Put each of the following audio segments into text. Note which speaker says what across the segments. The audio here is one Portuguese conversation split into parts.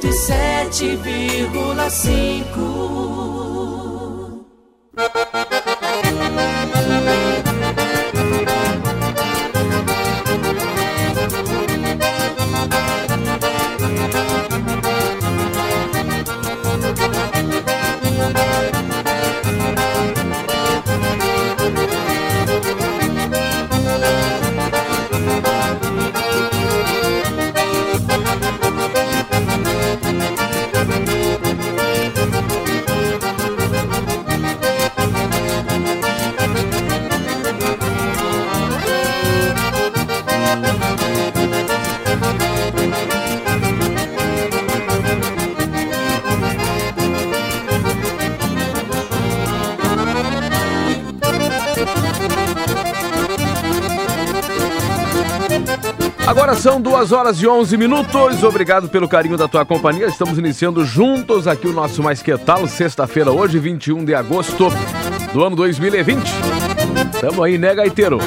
Speaker 1: 107,5.
Speaker 2: 10 horas e 11 minutos. Obrigado pelo carinho da tua companhia. Estamos iniciando juntos aqui o nosso Mais Que Tal, sexta-feira, hoje, 21 de agosto do ano 2020. Tamo aí, né, Gaiteiro?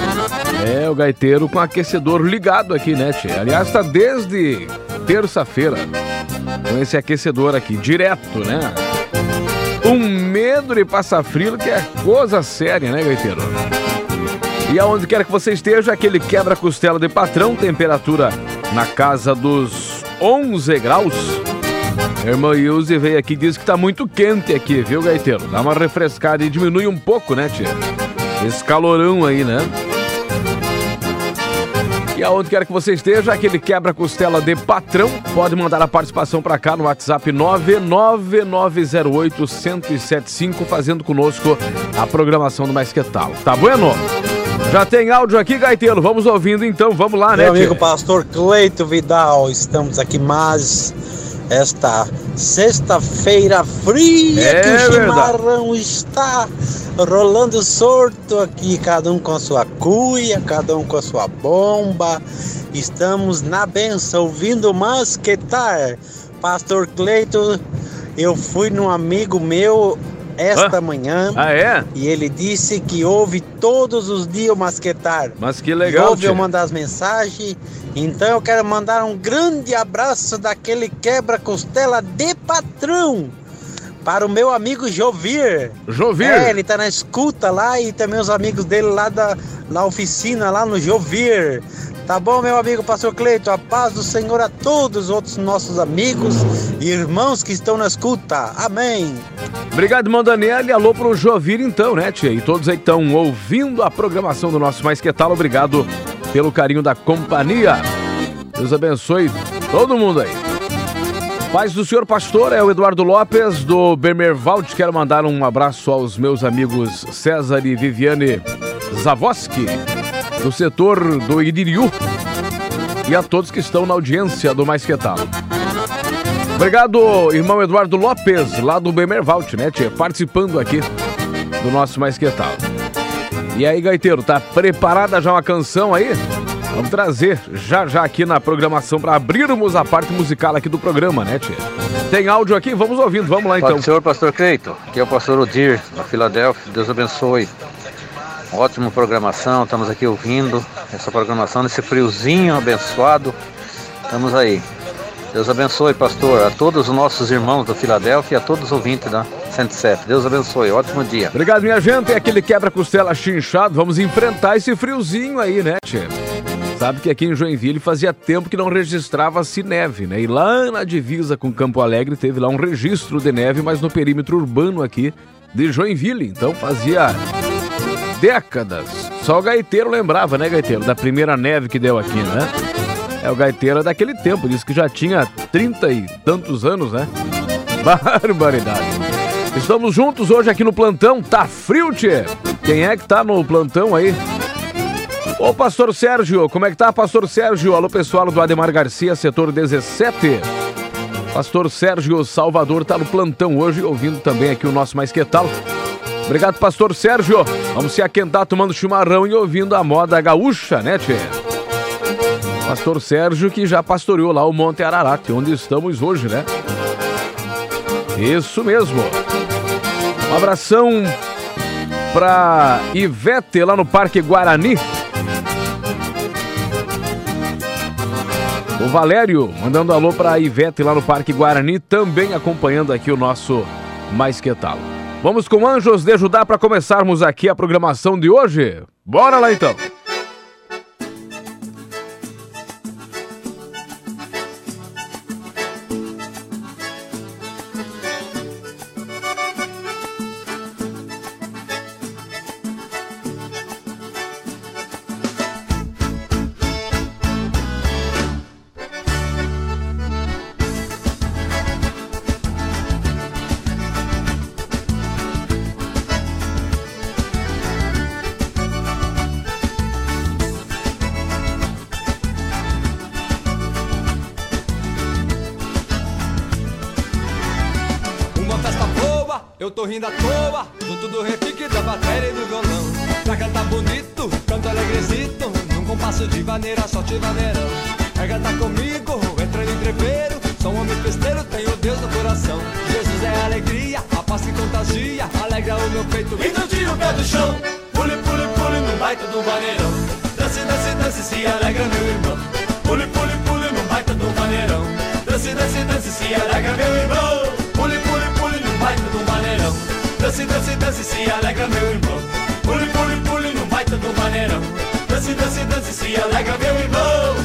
Speaker 2: É, o Gaiteiro com aquecedor ligado aqui, né, tchê? Aliás, tá desde terça-feira com esse aquecedor aqui, direto, né? Um medo de passar frio que é coisa séria, né, Gaiteiro? E aonde quer que você esteja, aquele quebra-costela de patrão, temperatura na casa dos 11 graus. Minha irmã Ilse veio aqui e disse que tá muito quente aqui, viu, Gaiteiro? Dá uma refrescada e diminui um pouco, né, tia? Esse calorão aí, né? E aonde quer que você esteja, aquele quebra-costela de patrão, pode mandar a participação para cá no WhatsApp 99908-1075, fazendo conosco a programação do Mais Que Tal. Tá bueno? Já tem áudio aqui, Gaiteiro. Vamos ouvindo então. Vamos lá, né,
Speaker 3: Meu amigo pastor Cleito Vidal, estamos aqui mais esta sexta-feira fria
Speaker 2: É
Speaker 3: que o
Speaker 2: verdade.
Speaker 3: chimarrão está rolando sorto aqui, cada um com a sua cuia, cada um com a sua bomba. Estamos na benção, ouvindo masquetar. Pastor Cleito, eu fui num amigo meu esta
Speaker 2: Hã?
Speaker 3: manhã
Speaker 2: Ah, é?
Speaker 3: e ele disse que ouve todos os dias o masquetar.
Speaker 2: Mas que legal,
Speaker 3: ouve eu mandar as mensagens. Então eu quero mandar um grande abraço daquele quebra-costela de patrão para o meu amigo Jovir.
Speaker 2: Jovir.
Speaker 3: É, ele tá na escuta lá e também os amigos dele lá da na oficina, lá no Jovir. Tá bom, meu amigo Pastor Cleito? A paz do Senhor a todos os outros nossos amigos e irmãos que estão na escuta. Amém.
Speaker 2: Obrigado, irmão Daniel. E alô pro Jovir, então, né, tia? E todos aí que estão ouvindo a programação do nosso Mais Que Tal, obrigado pelo carinho da companhia. Deus abençoe todo mundo aí. Paz do senhor pastor, é o Eduardo Lopes, do Bemervald. Quero mandar um abraço aos meus amigos César e Viviane Zavoski, do setor do Idiriu. E a todos que estão na audiência do Mais Que Tal. Obrigado, irmão Eduardo Lopes, lá do Bemervalt, né, tia? Participando aqui do nosso Mais Que Tal. E aí, Gaiteiro, tá preparada já uma canção aí? Vamos trazer já já aqui na programação para abrirmos a parte musical aqui do programa, né, tia? Tem áudio aqui? Vamos ouvindo, vamos lá então.
Speaker 4: do Senhor, Pastor Cleito. Aqui é o Pastor Odir, da Filadélfia. Deus abençoe. Ótima programação, estamos aqui ouvindo essa programação nesse friozinho abençoado. Estamos aí. Deus abençoe, pastor, a todos os nossos irmãos da Filadélfia e a todos os ouvintes da 107. Deus abençoe, ótimo dia.
Speaker 2: Obrigado, minha gente. É aquele quebra-costela chinchado. Vamos enfrentar esse friozinho aí, né, tia? Sabe que aqui em Joinville fazia tempo que não registrava-se neve, né? E lá na divisa com Campo Alegre teve lá um registro de neve, mas no perímetro urbano aqui de Joinville. Então fazia décadas. Só o gaiteiro lembrava, né, gaiteiro? Da primeira neve que deu aqui, né? É, o gaiteiro é daquele tempo, disse que já tinha trinta e tantos anos, né? Barbaridade. Estamos juntos hoje aqui no plantão. Tá frio, tchê? Quem é que tá no plantão aí? Ô, pastor Sérgio, como é que tá, pastor Sérgio? Alô, pessoal do Ademar Garcia, setor 17. Pastor Sérgio Salvador tá no plantão hoje, ouvindo também aqui o nosso Mais Que Tal. Obrigado, pastor Sérgio. Vamos se aquentar tomando chimarrão e ouvindo a moda gaúcha, né, tchê? Pastor Sérgio que já pastoreou lá o Monte Ararat, onde estamos hoje, né? Isso mesmo. Um abração pra Ivete lá no Parque Guarani. O Valério, mandando alô pra Ivete lá no Parque Guarani, também acompanhando aqui o nosso Mais Que Tal. Vamos com Anjos de Judá para começarmos aqui a programação de hoje? Bora lá então!
Speaker 1: Tô rindo à toa, junto do repique da bateria e do violão. Pra cantar bonito, canto alegrecito, num compasso de vaneira, só te vaneirão. Quer cantar comigo, entra no entreveiro, sou um homem festeiro, tenho Deus no coração. Jesus é alegria, a paz que contagia, alegra o meu peito. E não tira o pé do chão, pule, pule, pule, no baita do vaneirão. Dance, dance, dance, se alegra meu irmão. Pule, pule, pule, no baita do vaneirão. Dance, dance, dance, se alegra meu irmão. Dance, dance, se alegra meu irmão. Pule, pule, pule, no baita do maneirão. Dance, dance, dance, se alegra meu irmão.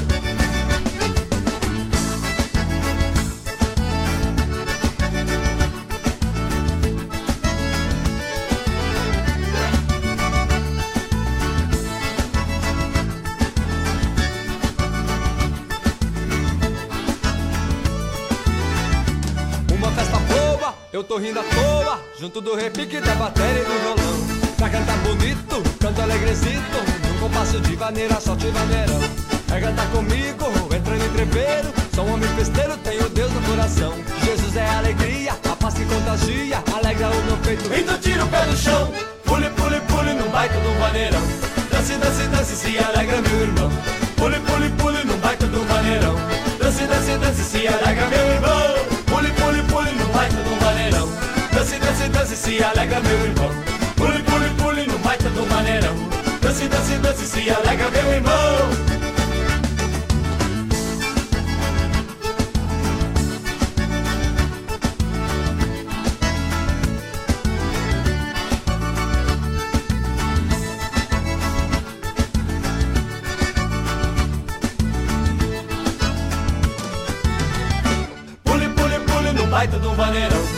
Speaker 1: Uma festa eu tô rindo à toa, junto do repique da bateria e do violão. Pra cantar bonito, canto alegrecito, num compasso de vaneira, só te vaneirão. Quer cantar comigo, entra no entreveiro, sou um homem festeiro, tenho Deus no coração. Jesus é alegria, a paz que contagia, alegra o meu peito. Então tira o pé do chão, pule, pule, pule, no baita do vaneirão. Dance, dance, dance, se alegra meu irmão. Pule, pule, pule, no baita do vaneirão. Dance, dance, dance, se alegra meu irmão. Dance, se alegra meu irmão. Pule, pule, pule no baita do maneirão. Dance, dance, dance, se alegra meu irmão. Baita do vaneirão.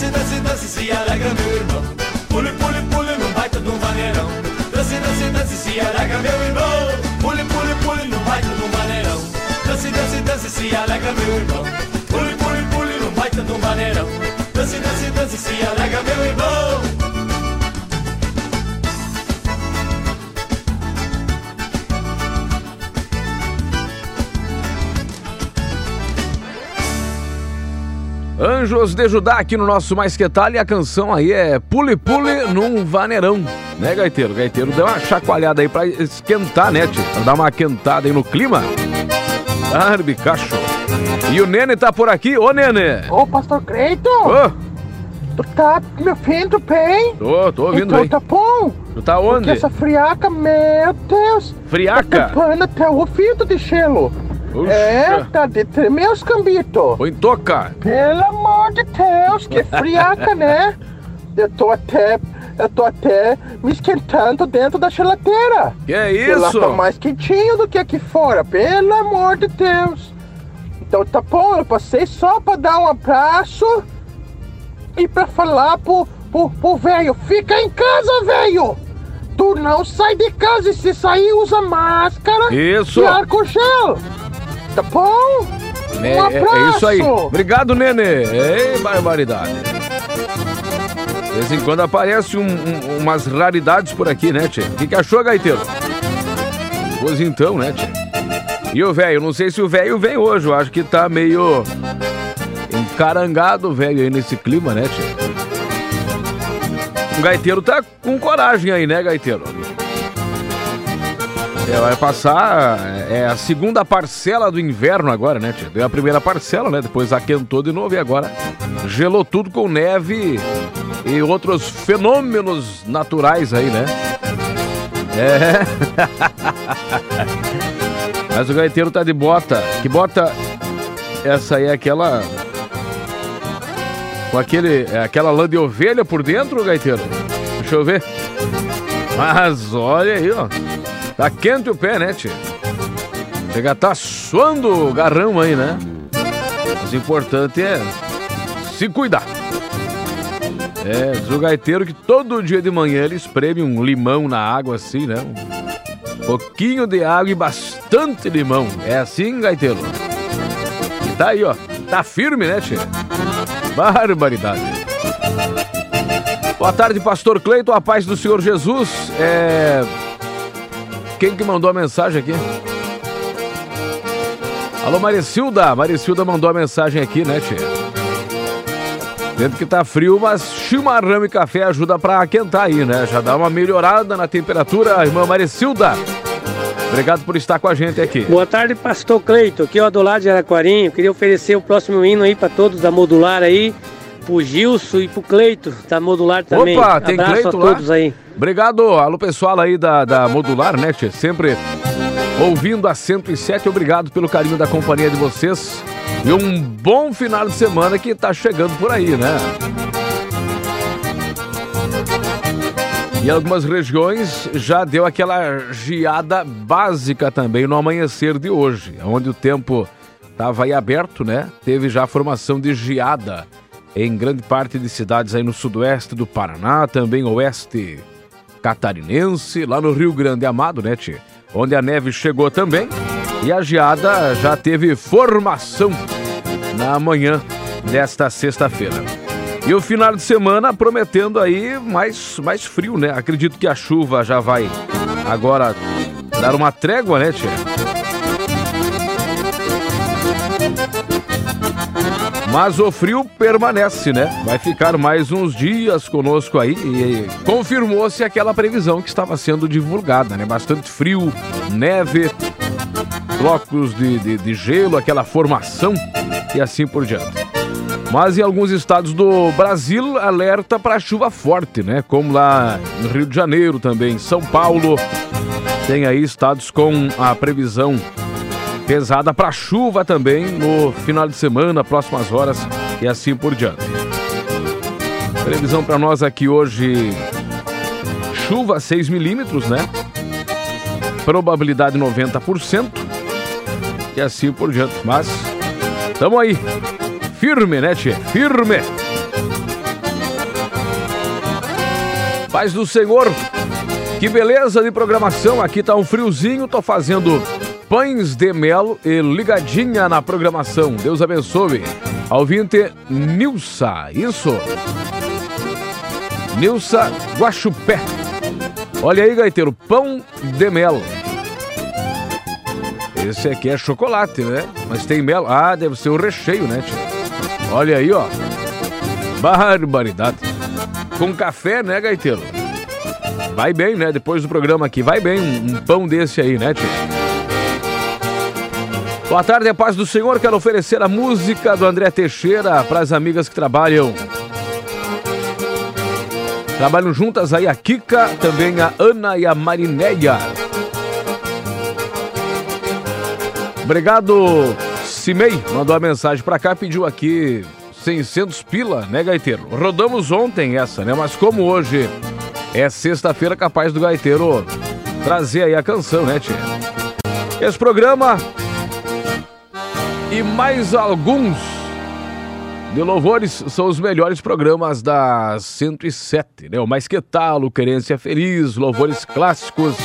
Speaker 1: Dance, dance, dance, se alegra meu irmão. Pule, pule, pule no baita do vaneirão. Dance, dance, dance, se alegra meu irmão. Pule, pule, pule no baita do vaneirão. Dance, dance, dance, se alegra meu irmão. Pule, pule, pule no baita do vaneirão. Dance, dance, dance, se alegra meu irmão.
Speaker 2: Anjos de Judá aqui no nosso Mais Que Tal e a canção aí é Pule Pule num Vaneirão, né, Gaiteiro? Gaiteiro deu uma chacoalhada aí pra esquentar, né, tio? Pra dar uma quentada aí no clima. Arbicacho. E o Nene tá por aqui, ô Nene!
Speaker 5: Ô, pastor Creito,
Speaker 2: Ô,
Speaker 5: tu tá me ouvindo bem?
Speaker 2: tô, tô ouvindo
Speaker 5: então
Speaker 2: aí.
Speaker 5: tá bom.
Speaker 2: Tu tá
Speaker 5: Porque
Speaker 2: onde?
Speaker 5: essa friaca, meu Deus, tá
Speaker 2: Friaca?
Speaker 5: tampando até o ouvido de gelo.
Speaker 2: Puxa.
Speaker 5: É, tá de tremer os cambitos.
Speaker 2: Põe toca.
Speaker 5: Pelo amor de Deus, que friaca, né? Eu tô até, eu tô até me esquentando dentro da geladeira.
Speaker 2: Que é
Speaker 5: Porque lá
Speaker 2: isso?
Speaker 5: tá mais quentinho do que aqui fora, pelo amor de Deus. Então tá bom, eu passei só pra dar um abraço e pra falar pro, pro, pro velho, fica em casa, velho! Tu não sai de casa e se sair usa máscara
Speaker 2: Isso.
Speaker 5: e álcool gel. Tá bom?
Speaker 2: É,
Speaker 5: um
Speaker 2: é- é isso aí. Obrigado, Nene. Ei, barbaridade. De vez em quando aparece um- um- umas raridades por aqui, né, Tchê? O que, que achou, Gaiteiro? Pois então, né, Tchê? E o velho? Não sei se o velho vem hoje. Eu acho que tá meio encarangado velho aí nesse clima, né, Tchê? O gaiteiro tá com coragem aí, né, gaiteiro? É, vai passar é a segunda parcela do inverno agora, né, tia? Deu a primeira parcela, né? Depois aquentou de novo e agora gelou tudo com neve e outros fenômenos naturais aí, né? É. Mas o gaiteiro tá de bota. Que bota. Essa aí é aquela. Com aquele. É aquela lã de ovelha por dentro, gaiteiro? Deixa eu ver. Mas olha aí, ó. Tá quente o pé, né, tio? Chega tá suando garrão aí, né? Mas o importante é se cuidar. É, diz o gaiteiro que todo dia de manhã ele espreme um limão na água assim, né? Um pouquinho de água e bastante limão. É assim, gaiteiro? E tá aí, ó. Tá firme, né, tia? Barbaridade. Boa tarde, pastor Cleiton, a paz do Senhor Jesus. É... Quem que mandou a mensagem aqui? Alô, Maricilda. Maricilda mandou a mensagem aqui, né, tia? Dentro que tá frio, mas chimarrão e café ajuda pra aquentar aí, né? Já dá uma melhorada na temperatura, irmã Maricilda. Obrigado por estar com a gente aqui.
Speaker 6: Boa tarde, pastor Cleito. Aqui é o Adolado de Araquarinho. Queria oferecer o próximo hino aí para todos da Modular aí. Pro Gilson e pro Cleito, da Modular também.
Speaker 2: Opa, tem
Speaker 6: Abraço
Speaker 2: Cleito
Speaker 6: a todos
Speaker 2: lá?
Speaker 6: aí.
Speaker 2: Obrigado, alô pessoal aí da, da Modular, né, tia? Sempre ouvindo a 107. Obrigado pelo carinho da companhia de vocês. E um bom final de semana que tá chegando por aí, né? Em algumas regiões já deu aquela geada básica também no amanhecer de hoje, onde o tempo estava aí aberto, né? Teve já a formação de geada em grande parte de cidades aí no sudoeste do Paraná, também oeste catarinense, lá no Rio Grande Amado, né, tia? Onde a neve chegou também e a geada já teve formação na manhã desta sexta-feira. E o final de semana prometendo aí mais, mais frio, né? Acredito que a chuva já vai agora dar uma trégua, né, tia? Mas o frio permanece, né? Vai ficar mais uns dias conosco aí e confirmou-se aquela previsão que estava sendo divulgada, né? Bastante frio, neve, blocos de, de, de gelo, aquela formação e assim por diante. Mas em alguns estados do Brasil, alerta para chuva forte, né? Como lá no Rio de Janeiro também, São Paulo. Tem aí estados com a previsão pesada para chuva também no final de semana, próximas horas e assim por diante. Previsão para nós aqui hoje: chuva 6 milímetros, né? Probabilidade 90% e assim por diante. Mas tamo aí, firme, né, tia? Firme. Paz do Senhor. Que beleza de programação. Aqui tá um friozinho, tô fazendo pães de mel e ligadinha na programação. Deus abençoe. Alvinte Nilsa, isso. Nilsa Guaxupé. Olha aí, gaiteiro, pão de mel. Esse aqui é chocolate, né? Mas tem mel. Ah, deve ser o recheio, né, tia? Olha aí, ó. Barbaridade. Com café, né, gaiteiro? Vai bem, né? Depois do programa aqui, vai bem um, um pão desse aí, né, tia? Boa tarde, a paz do Senhor. Quero oferecer a música do André Teixeira para as amigas que trabalham. Trabalham juntas aí a Kika, também a Ana e a Marinéia. Obrigado, Cimei. Mandou a mensagem para cá, pediu aqui 600 pila, né, Gaiteiro? Rodamos ontem essa, né? Mas como hoje é sexta-feira, capaz do Gaiteiro trazer aí a canção, né, tia? Esse programa e mais alguns de louvores são os melhores programas da 107, né? O Mais Que Tal, Querência Feliz, louvores clássicos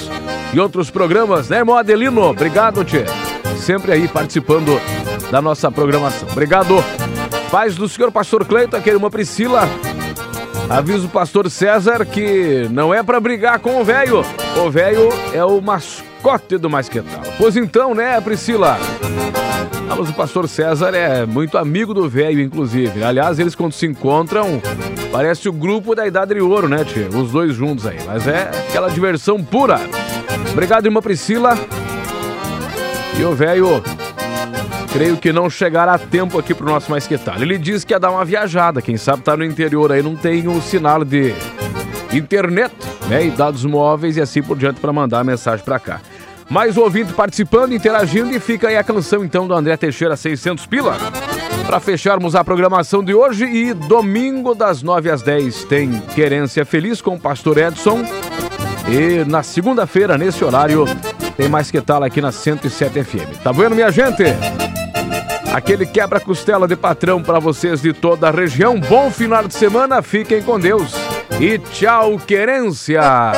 Speaker 2: e outros programas, né, irmão Adelino? Obrigado, Tchê. Sempre aí participando da nossa programação. Obrigado. Paz do senhor pastor Cleiton, aquele irmã Priscila. Avisa o pastor César que não é para brigar com o velho. O velho é o mascote do Mais Que. Pois então, né, Priscila? Mas o pastor César é muito amigo do velho, inclusive. Aliás, eles quando se encontram, parece o grupo da Idade de Ouro, né, tia? Os dois juntos aí. Mas é aquela diversão pura. Obrigado, irmã Priscila. E o velho, creio que não chegará a tempo aqui pro nosso Mais Que. Ele disse que ia dar uma viajada. Quem sabe tá no interior aí, não tem o sinal de internet, né? E dados móveis e assim por diante para mandar a mensagem para cá.
Speaker 7: Mais um ouvinte participando, interagindo e fica aí a canção então do André Teixeira 600 Pila. Para fecharmos a programação de hoje e domingo das 9 às 10 tem Querência Feliz com o Pastor Edson. E na segunda-feira, nesse horário, tem mais que tal aqui na 107 FM. Tá vendo, minha gente? Aquele quebra-costela de patrão para vocês de toda a região. Bom final de semana, fiquem com Deus. E tchau, querência!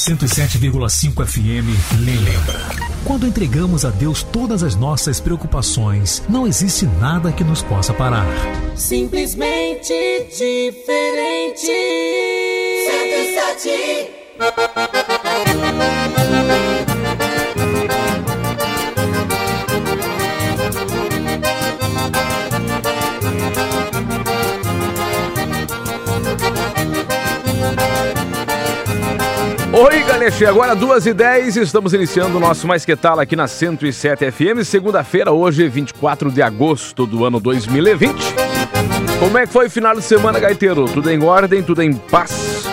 Speaker 8: 107,5 FM lhe lembra. Quando entregamos a Deus todas as nossas preocupações, não existe nada que nos possa parar.
Speaker 9: Simplesmente diferente. 107.
Speaker 2: Estamos iniciando o nosso Mais Que Tal aqui na 107 FM, segunda-feira, hoje 24 de agosto do ano 2020. Como é que foi o final de semana, Gaiteiro? Tudo em ordem, tudo em paz?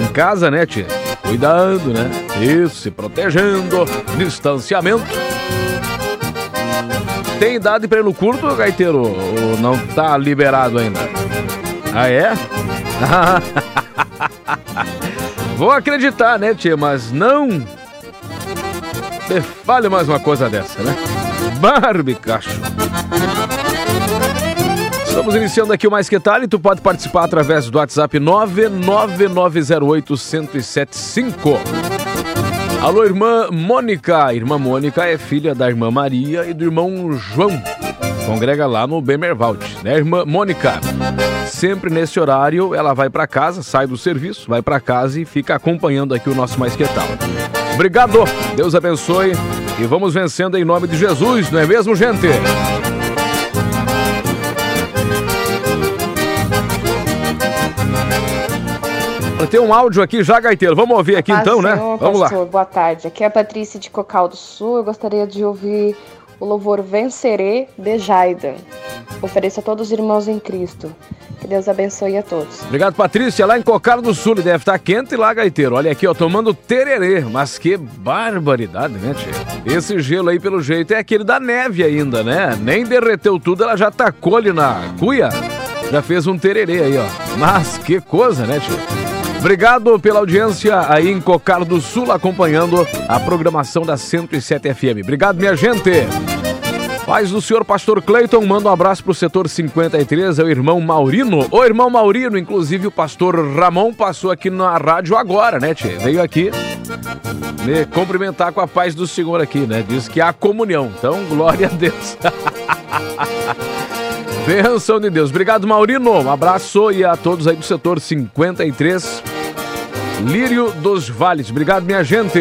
Speaker 2: Em casa, né, tia? Cuidando, né? Isso, se protegendo, distanciamento. Tem idade para ir curto, Gaiteiro? Ou não tá liberado ainda? Ah, é? Vou acreditar, né, tia? Mas não. Me fale mais uma coisa dessa, né? Barbie, cacho. Estamos iniciando aqui o Mais Que Tal e tu pode participar através do WhatsApp 99908-1075. Alô, irmã Mônica. Irmã Mônica é filha da irmã Maria e do irmão João. Congrega lá no Bemervald, né, irmã Mônica? Sempre nesse horário ela vai para casa, sai do serviço, vai para casa e fica acompanhando aqui o nosso Mais Que Tal. Obrigado, Deus abençoe e vamos vencendo em nome de Jesus, não é mesmo, gente? Tem um áudio aqui já, Gaiteiro. Vamos ouvir aqui então, né?
Speaker 10: Senhor,
Speaker 2: Vamos lá.
Speaker 10: pastor, Boa tarde. Aqui é a Patrícia de Cocal do Sul. Eu gostaria de ouvir o louvor Vencerê de Jaida. Ofereço a todos os irmãos em Cristo. Que Deus abençoe a todos.
Speaker 2: Obrigado, Patrícia. Lá em Cocaro do Sul, deve estar quente lá, Gaiteiro. Olha aqui, ó, tomando tererê. Mas que barbaridade, né, tia? Esse gelo aí, pelo jeito, é aquele da neve ainda, né? Nem derreteu tudo, ela já tacou ali na cuia. Já fez um tererê aí, ó. Mas que coisa, né, tia? Obrigado pela audiência aí em Cocaro do Sul, acompanhando a programação da 107 FM. Obrigado, minha gente. Paz do senhor Pastor Cleiton, manda um abraço pro setor 53, é o irmão Maurino. O irmão Maurino, inclusive o pastor Ramon passou aqui na rádio agora, né, tchê? Veio aqui me cumprimentar com a paz do senhor aqui, né? Diz que há comunhão. Então, glória a Deus. Benção de Deus. Obrigado, Maurino. Um abraço e a todos aí do setor 53. Lírio dos Vales. Obrigado, minha gente.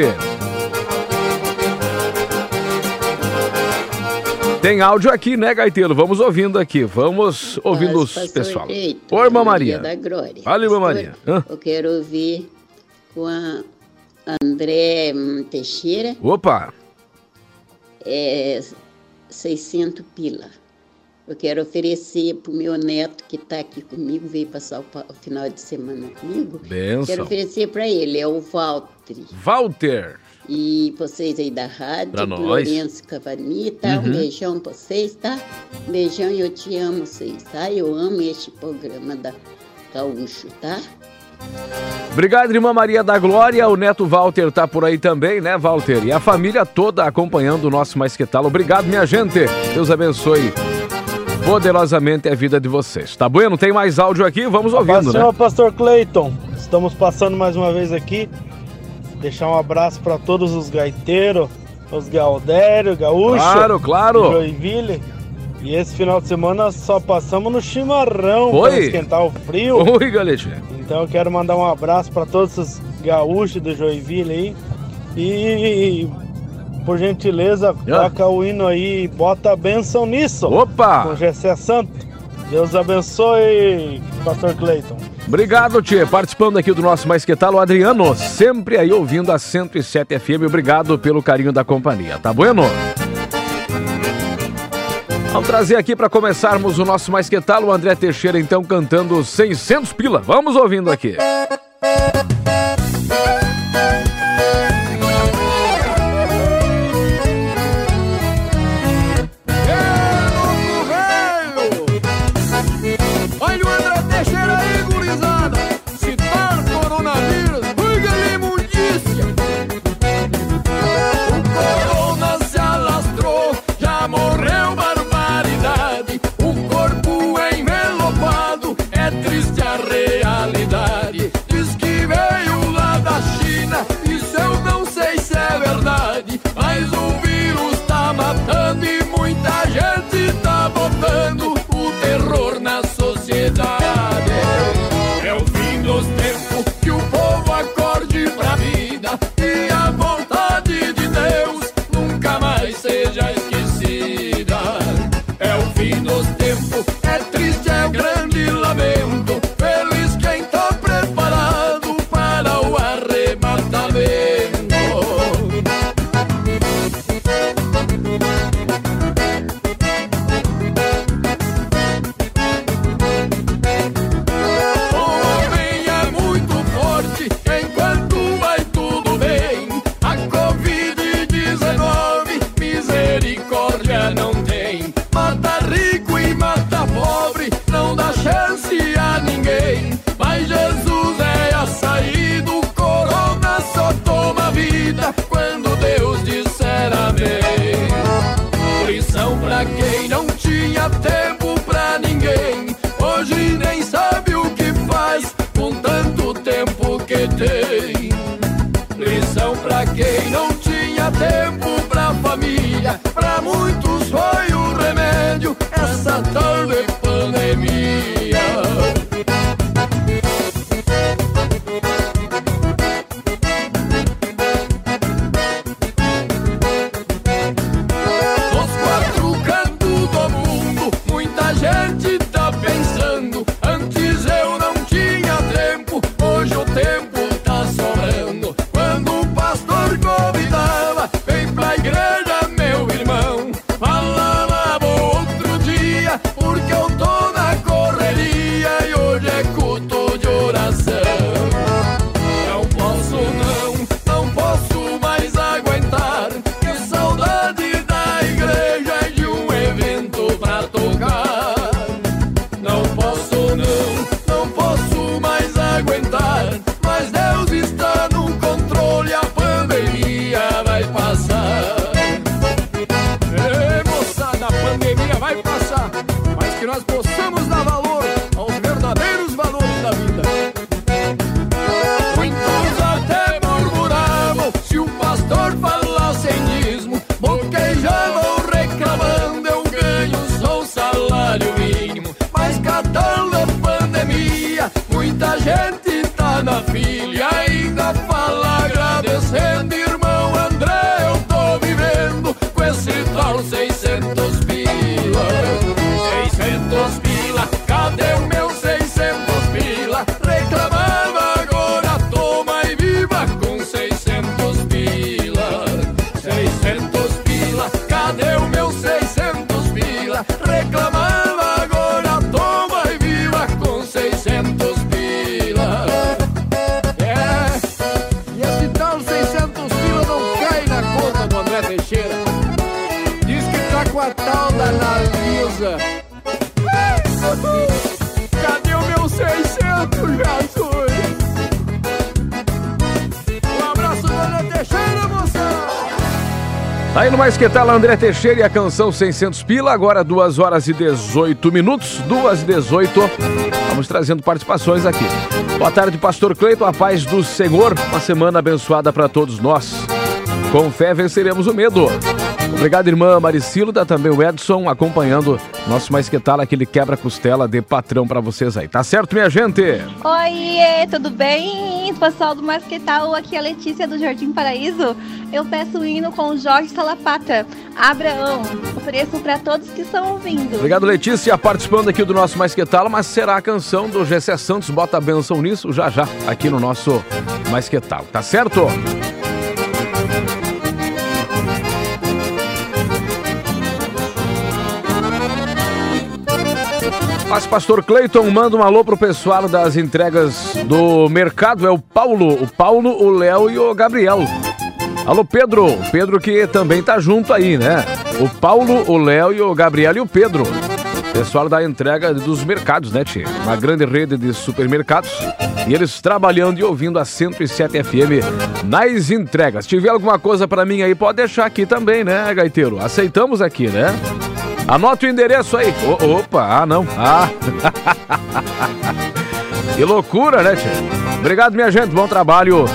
Speaker 2: Tem áudio aqui, né, Gaiteiro? Vamos ouvindo aqui. Vamos ouvindo os pessoal. Oi, irmã Maria. Fala, irmã Maria. Hã?
Speaker 11: Eu quero ouvir com a André hum, Teixeira,
Speaker 2: Opa!
Speaker 11: é, 600 pila. Eu quero oferecer para o meu neto que está aqui comigo, veio passar o, final de semana comigo.
Speaker 2: Benção.
Speaker 11: Quero oferecer para ele, é o Walter.
Speaker 2: Walter.
Speaker 11: E vocês aí da rádio,
Speaker 2: Pra nós.
Speaker 11: Lourenço Cavani, tá?
Speaker 2: Uhum.
Speaker 11: Um beijão pra vocês, tá? Um beijão e eu te amo vocês, tá? Eu amo este programa da Gaúcho, tá?
Speaker 2: Obrigado, irmã Maria da Glória. O neto Walter tá por aí também, né, Walter? E a família toda acompanhando o nosso Mais Que Tal. Obrigado, minha gente. Deus abençoe poderosamente a vida de vocês. Tá bueno? Tem mais áudio aqui? Vamos ouvindo,
Speaker 12: Senhor
Speaker 2: né?
Speaker 12: Pastor Cleiton, estamos passando mais uma vez aqui. Deixar um abraço para todos os gaiteiros, os Galdério, Gaúcho,
Speaker 2: Claro, claro.
Speaker 12: Joinville. E esse final de semana só passamos no chimarrão para esquentar o frio.
Speaker 2: Oi, galete.
Speaker 12: Então eu quero mandar um abraço para todos os gaúchos do Joinville aí. E por gentileza, toca o hino aí e bota a benção nisso.
Speaker 2: Opa!
Speaker 12: Com Gessé Santo. Deus abençoe, Pastor Cleiton.
Speaker 2: Obrigado, Tchê. Participando aqui do nosso Mais Que Tal, o Adriano, sempre aí ouvindo a 107 FM. Obrigado pelo carinho da companhia. Tá bueno? Vamos trazer aqui para começarmos o nosso Mais Que Tal, o André Teixeira, então, cantando 600 pila. Vamos ouvindo aqui.
Speaker 7: Olha Mais
Speaker 1: Que Tal, André Teixeira
Speaker 2: e a canção 600 Pila, agora 2 horas e 18 minutos, 2 e 18. Vamos trazendo participações aqui. Boa tarde, Pastor Cleiton, a paz do Senhor, uma semana abençoada para todos nós. Com fé venceremos o medo. Obrigado, irmã Maricilda, também o Edson acompanhando nosso Mais Que Tal, aquele quebra-costela de patrão para vocês aí. Tá certo, minha gente?
Speaker 13: Oi, tudo bem? Pessoal do Masquetal, aqui é a Letícia do Jardim Paraíso. Eu peço o hino com o Jorge Salapata, Abraão. Ofereço para todos que estão ouvindo.
Speaker 2: Obrigado, Letícia, participando aqui do nosso Mais Que Tal, mas será a canção do Gessé Santos, bota a benção nisso, já já, aqui no nosso Mais Que Tal, tá certo? Mas Pastor Cleiton manda um alô pro pessoal das entregas do mercado, é o Paulo, o Paulo, o Léo e o Gabriel. Alô Pedro, Pedro que também tá junto aí, né? O Paulo, o Léo e o Gabriel e o Pedro. Pessoal da entrega dos mercados, né, tia? Uma grande rede de supermercados. E eles trabalhando e ouvindo a 107 FM nas entregas. Se tiver alguma coisa para mim aí, pode deixar aqui também, né, Gaiteiro? Aceitamos aqui, né? Anota o endereço aí. O- opa, ah não. Ah. que loucura, né, tia? Obrigado, minha gente. Bom trabalho.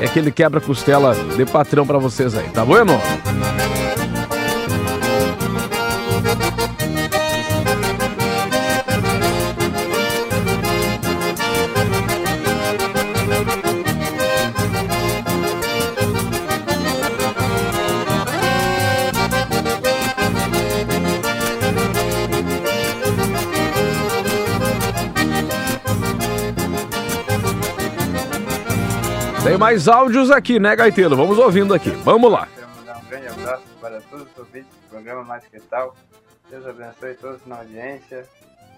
Speaker 2: É aquele quebra-costela de patrão pra vocês aí, tá bueno? Mais áudios aqui, né, Gaiteiro? Vamos ouvindo aqui. Vamos lá.
Speaker 14: Mandar um grande abraço para todos os ouvintes do programa Mais Que Tal. Deus abençoe todos na audiência,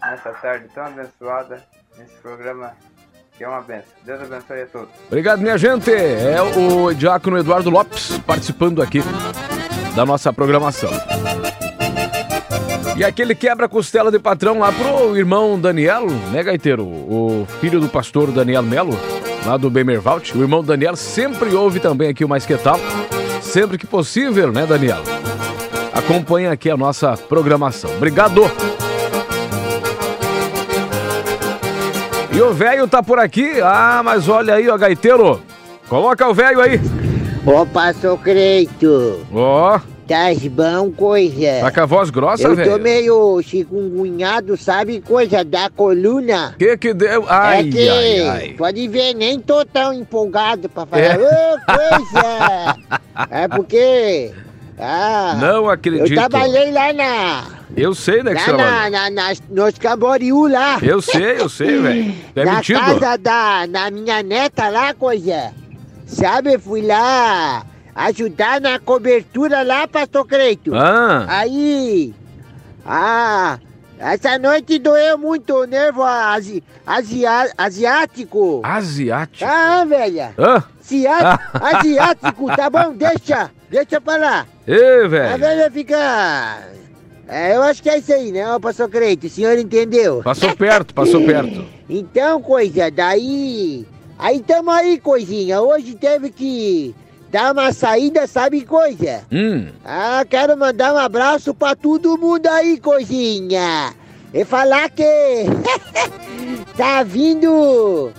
Speaker 14: nessa tarde tão abençoada, nesse programa que é uma benção. Deus abençoe a todos.
Speaker 2: Obrigado, minha gente. É o Diácono Eduardo Lopes participando aqui da nossa programação. E aquele quebra-costela de patrão lá pro irmão Daniel, né, Gaiteiro? O filho do pastor Daniel Melo, lá do Bemervalt. O irmão Daniel sempre ouve também aqui o Mais Que Tal. Sempre que possível, né, Daniel? Acompanha aqui a nossa programação. Obrigado! E o velho tá por aqui. Ah, mas olha aí, ó, gaiteiro. Coloca o velho aí.
Speaker 15: Ô, pastor Creito.
Speaker 2: Ó.
Speaker 15: Tás bom, coisa.
Speaker 2: Tá com a voz grossa,
Speaker 15: Eu tô
Speaker 2: velho.
Speaker 15: meio chikungunhado, sabe, coisa da coluna.
Speaker 2: Que que deu? Ai,
Speaker 15: é que,
Speaker 2: ai, ai.
Speaker 15: pode ver, nem tô tão empolgado pra falar.
Speaker 2: É.
Speaker 15: Ô, coisa! é porque... Ah,
Speaker 2: Não acredito.
Speaker 15: Eu trabalhei lá na...
Speaker 2: Eu sei, né, que você
Speaker 15: Lá
Speaker 2: trabalha.
Speaker 15: na, na, nas- nos Camboriú lá.
Speaker 2: Eu sei, eu sei, velho. É
Speaker 15: na
Speaker 2: metido.
Speaker 15: casa da na minha neta lá, coisa. Sabe, fui lá ajudar na cobertura lá, pastor Creito.
Speaker 2: Ah.
Speaker 15: Aí, ah, essa noite doeu muito o nervo asi, asia- asiático.
Speaker 2: Asiático?
Speaker 15: Ah, velha. Cia- asiático, tá bom? Deixa, deixa pra lá.
Speaker 2: Ê,
Speaker 15: A
Speaker 2: velho.
Speaker 15: velha fica... É, eu acho que é isso aí, né, pastor Creito? O senhor entendeu?
Speaker 2: Passou perto, passou perto.
Speaker 15: Então, coisa, daí. Aí tamo aí, coisinha. Hoje teve que dar uma saída, sabe, coisa?
Speaker 2: Hum.
Speaker 15: Ah, quero mandar um abraço pra todo mundo aí, coisinha. E falar que. tá vindo.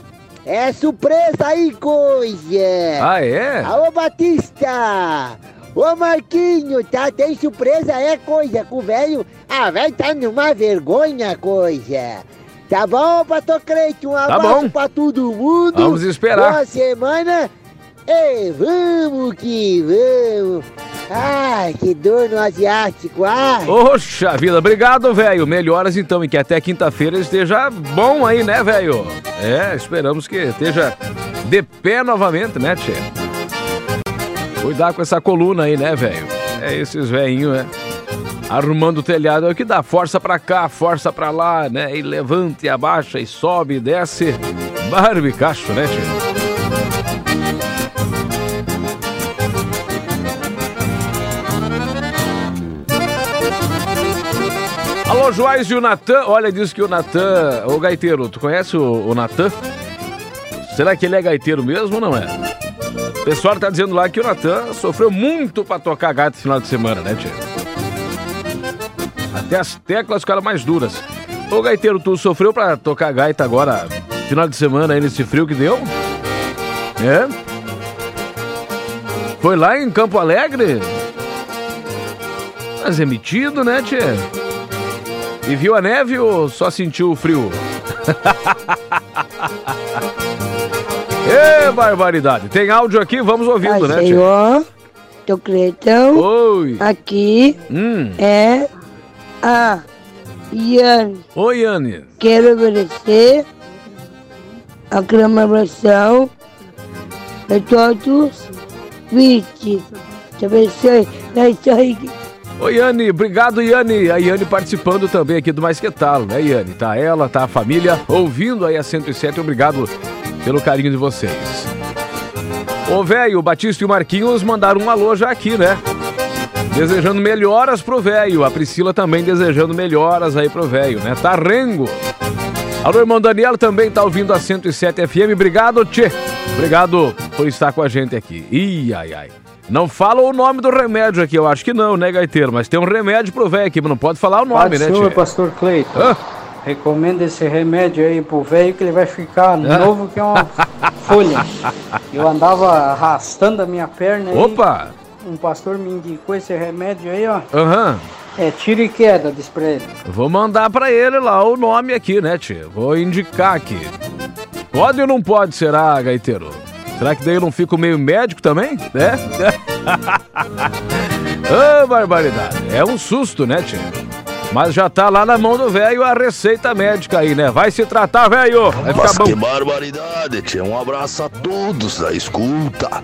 Speaker 15: É surpresa aí, coisa.
Speaker 2: Ah, é?
Speaker 15: Alô, Batista. Ô, Marquinho, tá? Tem surpresa, é coisa com o velho. Ah, velho tá numa vergonha, coisa. Tá bom, Pastor Creito? Um abraço
Speaker 2: bom.
Speaker 15: pra todo mundo.
Speaker 2: Vamos esperar.
Speaker 15: Boa semana. E vamos que vamos. Ai, que dor no asiático. Ai.
Speaker 2: Poxa vida, obrigado, velho. Melhoras então e que até quinta-feira esteja bom aí, né, velho? É, esperamos que esteja de pé novamente, né, Tchê? Cuidar com essa coluna aí, né, velho? É esses velhinhos, né? Arrumando o telhado é o que dá força pra cá, força pra lá, né? E levanta e abaixa e sobe e desce. Barbicacho, né, Tchê? Alô, Joás e o Natan. Olha, diz que o Natan. Ô, gaiteiro, tu conhece o, o Natan? Será que ele é gaiteiro mesmo ou não é? O pessoal tá dizendo lá que o Natan sofreu muito pra tocar gaita no final de semana, né, tia? Até as teclas ficaram mais duras. Ô, gaiteiro, tu sofreu pra tocar gaita agora, final de semana, aí nesse frio que deu? É? Foi lá em Campo Alegre? Mas é metido, né, tia? E viu a neve ou só sentiu o frio? Ê, barbaridade. Tem áudio aqui, vamos ouvindo, né, tia?
Speaker 16: Senhor, Cretão.
Speaker 2: Oi.
Speaker 16: Aqui
Speaker 2: Hum.
Speaker 16: é a Iane.
Speaker 2: Oi, Yane.
Speaker 16: Quero agradecer a comemoração de todos 20. Te abençoe. Isso aí.
Speaker 2: Oi, Yane. Obrigado, Yane. A Yane participando também aqui do Mais Que Talo, né, Yane? Tá ela, tá a família ouvindo aí a 107. Obrigado pelo carinho de vocês. Ô, velho, o Batista e o Marquinhos mandaram um alô já aqui, né? Desejando melhoras pro velho. A Priscila também desejando melhoras aí pro velho, né? Tá rengo. Alô, irmão Daniel também tá ouvindo a 107 FM. Obrigado, Tchê. Obrigado por estar com a gente aqui. Ih, ai, ai. Não fala o nome do remédio aqui, eu acho que não, né, Gaiteiro? Mas tem um remédio pro velho aqui, mas não pode falar o nome, né,
Speaker 17: senhor,
Speaker 2: Tchê?
Speaker 17: pastor Cleiton.
Speaker 2: Hã?
Speaker 17: Recomenda esse remédio aí pro velho que ele vai ficar novo que é uma folha. Eu andava arrastando a minha perna aí.
Speaker 2: Opa!
Speaker 17: Um pastor me indicou esse remédio aí, ó.
Speaker 2: Aham.
Speaker 17: É tiro e queda, diz pra ele.
Speaker 2: Vou mandar pra ele lá o nome aqui, né, Tchê? Vou indicar aqui. Pode ou não pode, será, Gaiteiro? Será que daí eu não fico meio médico também? Né? Ô, barbaridade. É um susto, né, Tchê? Mas já tá lá na mão do velho a receita médica aí, né? Vai se tratar, velho! Vai ficar
Speaker 18: Mas
Speaker 2: bom.
Speaker 18: que barbaridade, tia. Um abraço a todos da escuta.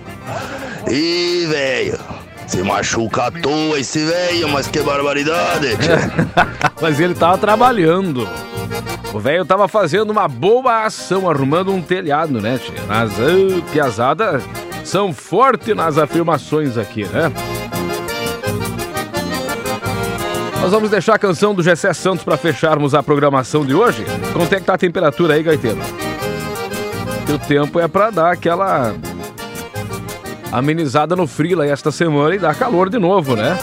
Speaker 18: Ih, velho. Se machuca à toa esse velho, mas que barbaridade.
Speaker 2: Mas ele tava trabalhando. O velho tava fazendo uma boa ação, arrumando um telhado, né, tia? Mas, ô, piazada, são fortes nas afirmações aqui, né? Nós vamos deixar a canção do Gessé Santos para fecharmos a programação de hoje. Quanto é que tá a temperatura aí, Gaiteiro? O tempo é para dar aquela amenizada no frio aí esta semana e dar calor de novo, né?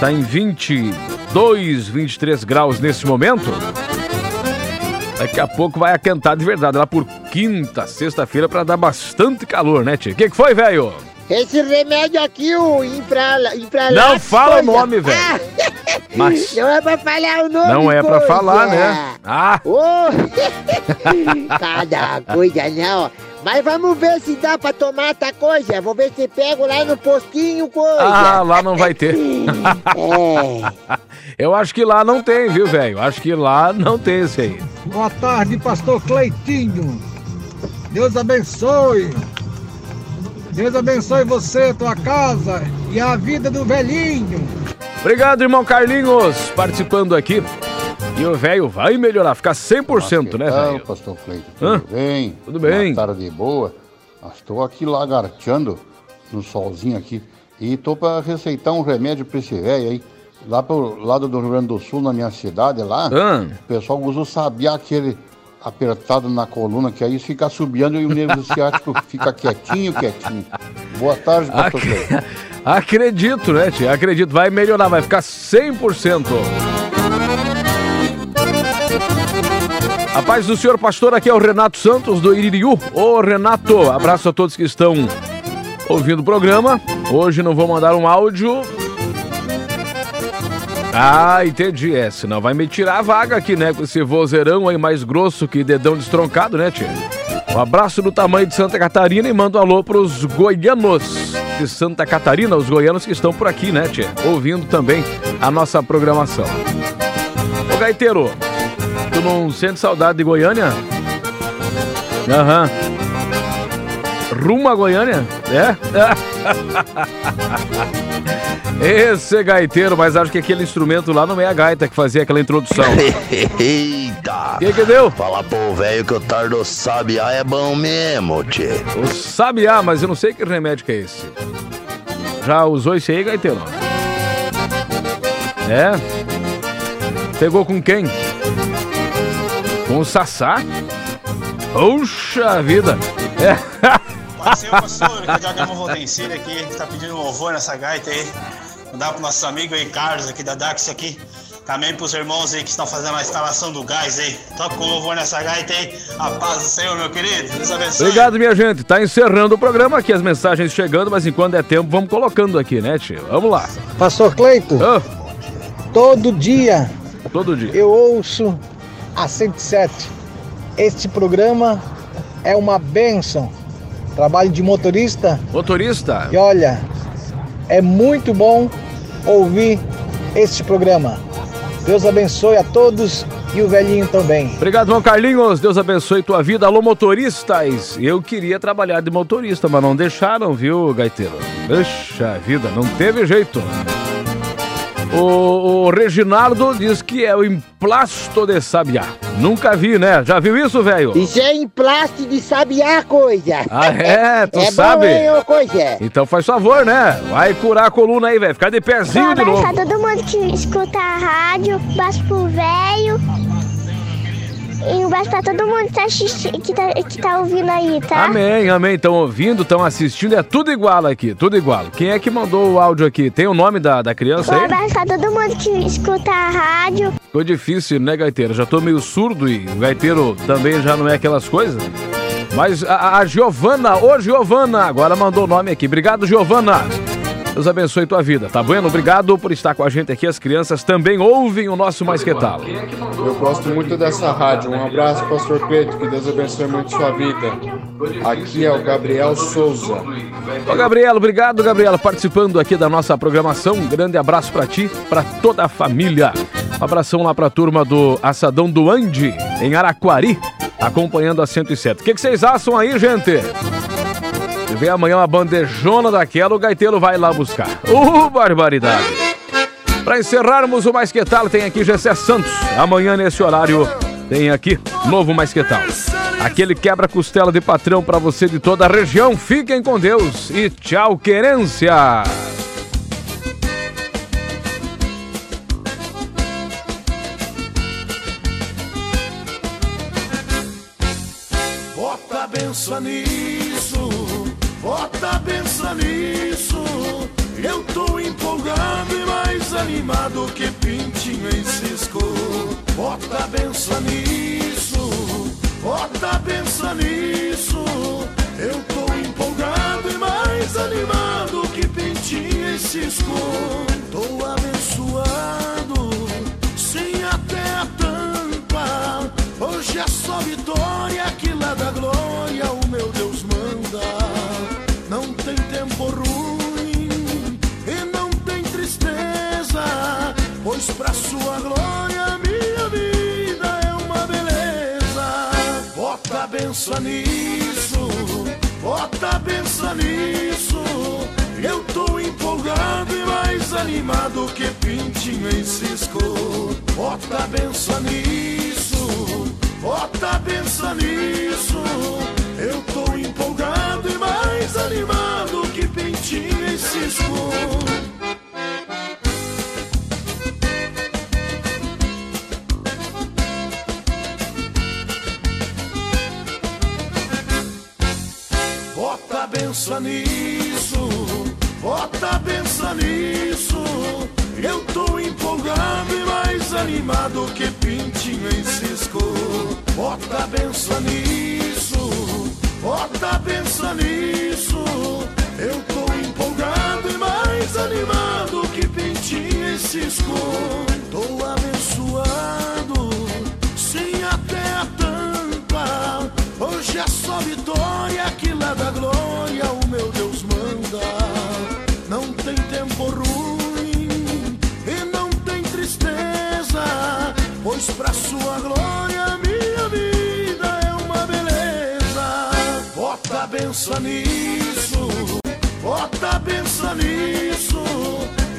Speaker 2: Tá em 22, 23 graus nesse momento. Daqui a pouco vai aquentar de verdade. Lá por quinta, sexta-feira pra dar bastante calor, né, tia? O que, que foi, velho?
Speaker 15: Esse remédio aqui, o infra, infra
Speaker 2: Não fala o nome, velho. Mas-
Speaker 15: Não é pra falar o nome,
Speaker 2: Não é pra
Speaker 15: coisa.
Speaker 2: falar, né? Ah,
Speaker 15: Ô, Cada coisa não. Mas vamos ver se dá pra tomar outra coisa. Vou ver se pego lá no postinho coisa.
Speaker 2: ah, lá não vai ter.
Speaker 15: É.
Speaker 2: Eu acho que lá não tem, viu, velho? Acho que lá não tem esse aí.
Speaker 19: Boa tarde, pastor Cleitinho. Deus abençoe. Deus abençoe você, tua casa e a vida do velhinho.
Speaker 2: Obrigado, irmão Carlinhos, participando aqui. E o velho vai melhorar, ficar 100%, né,
Speaker 20: Então,
Speaker 2: velho?
Speaker 20: pastor Cleiton,
Speaker 2: Hã?
Speaker 20: tudo bem?
Speaker 2: Tudo bem.
Speaker 20: Uma tarde boa. Ah, Estou aqui lagarteando no solzinho aqui e estou para receitar um remédio para esse velho aí. Lá pro lado do Rio Grande do Sul, na minha cidade lá,
Speaker 2: Ah.
Speaker 20: o pessoal usa o sabiá aquele apertado na coluna, que aí fica subiando e o nervo ciático fica quietinho, quietinho. Boa tarde, pastor
Speaker 2: Ac-
Speaker 20: Cleiton.
Speaker 2: Acredito, né, tia? Acredito, vai melhorar, vai ficar 100%. A paz do senhor pastor, aqui é o Renato Santos do Iririú. Ô Renato, abraço a todos que estão ouvindo o programa. Hoje não vou mandar um áudio. Ah, entendi. É, senão vai me tirar a vaga aqui, né? Com esse vozeirão aí mais grosso que dedão destroncado, né, tia? Um abraço do tamanho de Santa Catarina e mando um alô pros goianos de Santa Catarina, os goianos que estão por aqui, né, tia? Ouvindo também a nossa programação. Ô, Gaiteiro, tu não sente saudade de Goiânia? Aham. Rumo a Goiânia? É? Esse é gaiteiro, mas acho que aquele instrumento lá não é a gaita que fazia aquela introdução.
Speaker 18: Eita!
Speaker 2: Que que deu?
Speaker 18: Fala pro velho que o tardo sabiá é bom mesmo, tchê.
Speaker 2: O sabiá, mas eu não sei que remédio que é esse. Já usou esse aí, gaiteiro? É? Pegou com quem? Com o Sassá? Puxa vida! É.
Speaker 21: Passeio, pastor, que é o Diagrama Rodencilha aqui, que tá pedindo um louvor nessa gaita aí. Mandar pro nosso amigo aí, Carlos, aqui da Dax aqui. Também pros irmãos aí que estão fazendo a instalação do gás aí. Toca com louvor nessa gaita aí. A paz do Senhor, meu querido. Deus abençoe.
Speaker 2: Obrigado, minha gente. Tá encerrando o programa aqui, as mensagens chegando, mas enquanto é tempo, vamos colocando aqui, né, tio? Vamos lá.
Speaker 19: Pastor Cleito, todo dia,
Speaker 2: todo dia
Speaker 19: eu ouço a 107. Este programa é uma bênção. Trabalho de motorista.
Speaker 2: Motorista?
Speaker 19: E olha, é muito bom ouvir este programa. Deus abençoe a todos e o velhinho também.
Speaker 2: Obrigado, irmão Carlinhos. Deus abençoe tua vida. Alô, motoristas. Eu queria trabalhar de motorista, mas não deixaram, viu, gaiteiro? Puxa vida, não teve jeito. O, o Reginaldo diz que é o emplasto de sabiá. Nunca vi, né? Já viu isso, velho?
Speaker 15: Isso é emplaste de sabiá, coisa.
Speaker 2: Ah, é? Tu
Speaker 15: é
Speaker 2: sabe?
Speaker 15: Bom, hein, coisa?
Speaker 2: Então faz favor, né? Vai curar a coluna aí, velho. Ficar de pezinho de novo.
Speaker 22: Pra todo mundo que escuta a rádio, beijo pro velho. E um beijo pra todo mundo que tá, assisti- que tá, que tá ouvindo aí, tá?
Speaker 2: Amém, amém. Estão ouvindo, estão assistindo. É tudo igual aqui, tudo igual. Quem é que mandou o áudio aqui? Tem o nome da, da criança
Speaker 22: Um
Speaker 2: aí?
Speaker 22: abraço pra todo mundo que escuta a rádio.
Speaker 2: Ficou difícil, né, gaiteiro? Já tô meio surdo e o gaiteiro também já não é aquelas coisas. Mas a, a Giovana, ô Giovana, agora mandou o nome aqui. Obrigado, Giovana. Deus abençoe tua vida, tá bueno? Obrigado por estar com a gente aqui. As crianças também ouvem o nosso Mais Que Tal.
Speaker 23: Eu gosto muito dessa rádio. Um abraço, Pastor Cleito. Que Deus abençoe muito sua vida. Aqui é o Gabriel Souza.
Speaker 2: Ô, Gabriela, obrigado, Gabriela, participando aqui da nossa programação. Um grande abraço pra ti, pra toda a família. Um abração lá pra turma do Assadão do Ande, em Araquari, acompanhando a 107. O que, que vocês acham aí, gente? Se vem amanhã uma bandejona daquela, o gaiteiro vai lá buscar. Uh, barbaridade! Pra encerrarmos o Mais Que Tal, tem aqui Gessé Santos. Amanhã, nesse horário, tem aqui novo Mais Que Tal. Aquele quebra-costela de patrão pra você de toda a região. Fiquem com Deus e tchau, querência!
Speaker 24: Bota a benção nisso, bota a benção nisso. Eu tô empolgado e mais animado que pintinho em cisco. Bota a benção nisso, bota pensa nisso. Eu tô empolgado e mais animado que pintinho e cisco. Tô abençoado, sim até a tampa. Hoje é só vitória que lá da glória pra sua glória minha vida é uma beleza. Bota a benção nisso, bota a benção nisso. Eu tô empolgado e mais animado que pintinho em cisco. Bota a benção nisso, bota a benção nisso. Eu tô empolgado e mais animado que pintinho em cisco. Bota a benção nisso, bota a benção nisso. Eu tô empolgado e mais animado que pintinho em cisco. Bota a benção nisso, bota a benção nisso. Eu tô empolgado e mais animado que pintinho em cisco. Tô abençoado, sim até a tampa. Hoje é só vitória que lá da glória pois pra sua glória minha vida é uma beleza. Bota a benção nisso, bota a benção nisso.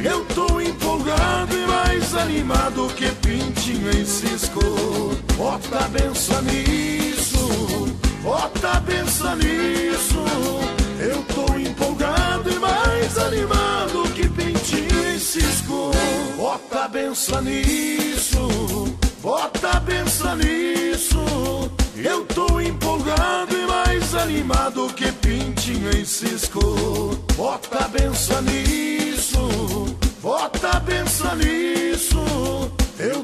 Speaker 24: Eu tô empolgado e mais animado que pintinho em cisco. Bota a benção nisso, bota a benção nisso. Eu tô empolgado e mais animado que pintinho em cisco. Bota a benção nisso, bota a benção nisso. Eu tô empolgado e mais animado que pintinho em cisco. Bota a benção nisso, bota a benção nisso. Eu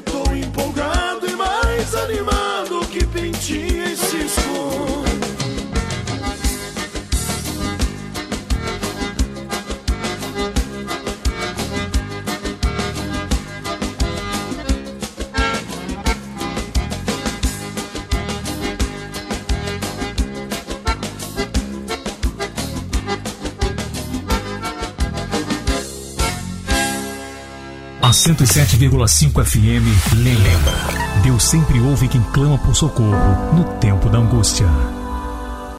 Speaker 8: 107,5 FM lembra. Deus sempre ouve quem clama por socorro no tempo da angústia.